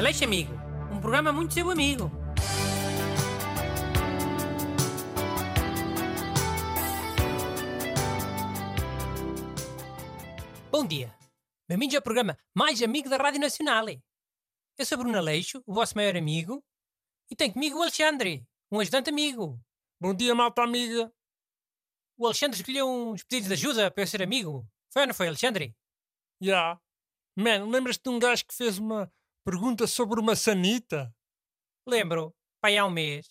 Aleixo Amigo, um programa muito seu amigo. Bom dia. Bem-vindos ao programa mais amigo da Rádio Nacional. Eu sou Bruno Aleixo, o vosso maior amigo, e tenho comigo o Alexandre, um ajudante amigo. Bom dia, malta amiga. O Alexandre escolheu uns pedidos de ajuda para eu ser amigo. Foi ou não foi, Alexandre? Já. Yeah. Man, lembras-te de um gajo que fez uma pergunta sobre uma sanita? Lembro. Pai, há um mês.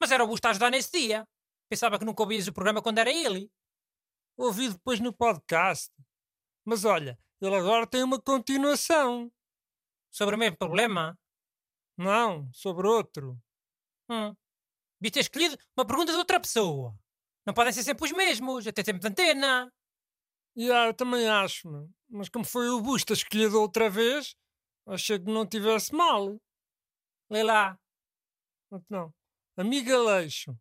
Mas era o Busto a ajudar nesse dia. Pensava que nunca ouvias o programa quando era ele. Ouvi depois no podcast. Mas olha, ele agora tem uma continuação. Sobre o mesmo problema? Não, sobre outro. Hum. Devia ter escolhido uma pergunta de outra pessoa. Não podem ser sempre os mesmos, até tempo de antena. Yeah, eu também acho, mas como foi o Busto escolhido outra vez, achei que não tivesse mal. Lê lá. Não. Amiga Leixo,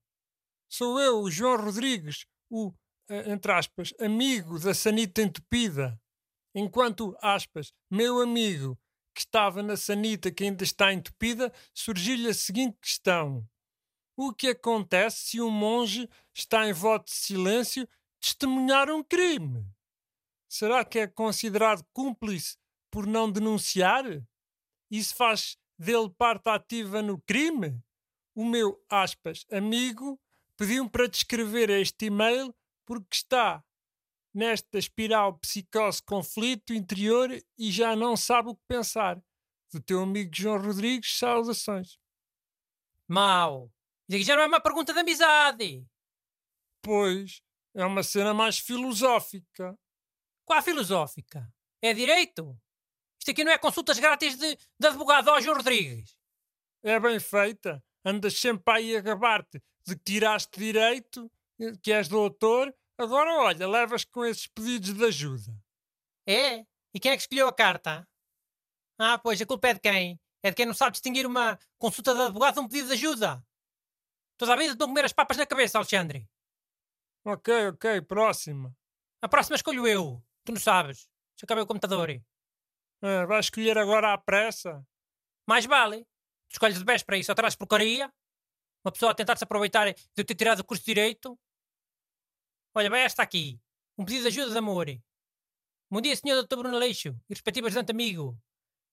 sou eu, o João Rodrigues, o, entre aspas, amigo da sanita entupida. Enquanto, aspas, meu amigo que estava na sanita que ainda está entupida, surgiu-lhe a seguinte questão. O que acontece se um monge está em voto de silêncio testemunhar um crime? Será que é considerado cúmplice por não denunciar? Isso faz dele parte ativa no crime? O meu, aspas, amigo pediu-me para descrever este e-mail porque está nesta espiral psicose-conflito interior e já não sabe o que pensar. Do teu amigo João Rodrigues, saudações. Mau. Isso aqui já não é uma pergunta de amizade. Pois, é uma cena mais filosófica. Qual filosófica? É direito? Isto aqui não é consultas grátis de, de advogado ao João Rodrigues. É bem feita. Andas sempre aí a gabar-te de que tiraste direito, que és doutor. Agora, olha, levas com esses pedidos de ajuda. É? E quem é que escolheu a carta? Ah, pois, a culpa é de quem? É de quem não sabe distinguir uma consulta de advogado de um pedido de ajuda. Toda a vida estão a comer as papas na cabeça, Alexandre. Ok, ok, próxima. A próxima escolho eu. Tu não sabes. Já acabei o computador. Ah, vai escolher agora à pressa? Mais vale. Escolhes de véspera e só traz porcaria. Uma pessoa a tentar se aproveitar de eu ter tirado o curso de Direito. Olha, vai esta aqui. Um pedido de ajuda de amor. Bom dia, senhor Dr. Bruno Leixo e respectivo ajudante amigo.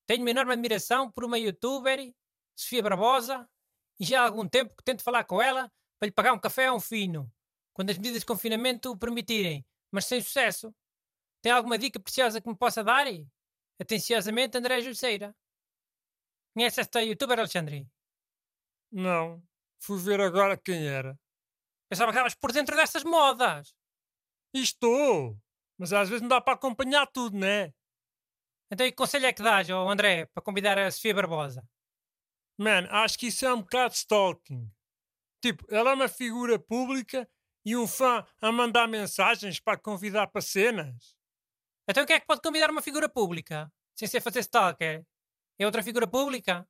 Tenho uma enorme admiração por uma youtuber, Sofia Barbosa, e já há algum tempo que tento falar com ela para lhe pagar um café a um fino, quando as medidas de confinamento o permitirem, mas sem sucesso. Tem alguma dica preciosa que me possa dar? Atenciosamente, André Jusceira. Conhece esta youtuber, Alexandre? Não. Fui ver agora quem era. Pensava que estavas por dentro destas modas. E estou. Mas às vezes não dá para acompanhar tudo, né? Então, e que conselho é que dás ao André para convidar a Sofia Barbosa? Man, acho que isso é um bocado stalking. Tipo, ela é uma figura pública e um fã a mandar mensagens para convidar para cenas. Então quem é que pode convidar uma figura pública? Sem ser fazer stalker? É outra figura pública?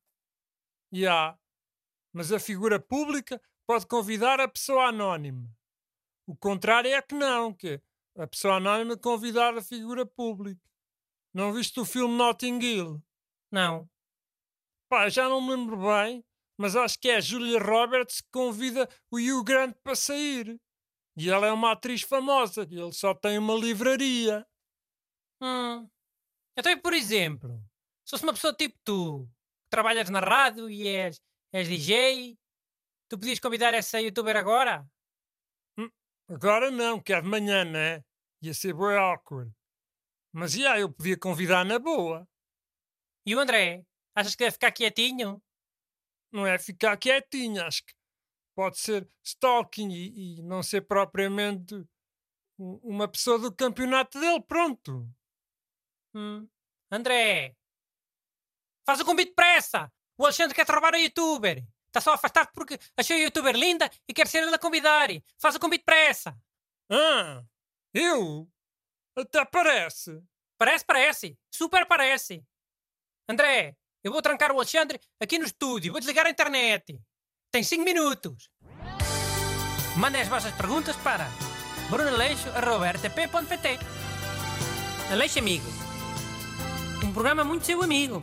Já. Yeah. Mas a figura pública pode convidar a pessoa anónima. O contrário é que não, que a pessoa anónima convidar a figura pública. Não viste o filme Notting Hill? Não. Pá, já não me lembro bem, mas acho que é a Julia Roberts que convida o Hugh Grant para sair. E ela é uma atriz famosa, e ele só tem uma livraria. Hum. Então, por exemplo, se fosse uma pessoa tipo tu, que trabalhas na rádio e és, és DJ, tu podias convidar essa youtuber agora? Hum, agora não, que é de manhã, né? Ia ser boa awkward. Mas já, eu podia convidar na boa. E o André? Achas que deve ficar quietinho? Não é ficar quietinho, acho que pode ser stalking e, e não ser propriamente uma pessoa do campeonato dele, pronto. Hum. André, faz o convite para essa. O Alexandre quer roubar a youtuber. Está só afastado porque achou a youtuber linda e quer ser ele a convidar. Faz o convite para essa. Ah, eu? Até parece. Parece, parece. Super parece. André, eu vou trancar o Alexandre aqui no estúdio. Vou desligar a internet. Tem 5 minutos. Mandem as vossas perguntas para brunaleixo.rtp.pt Aleixo Amigo. Um programa muito seu amigo.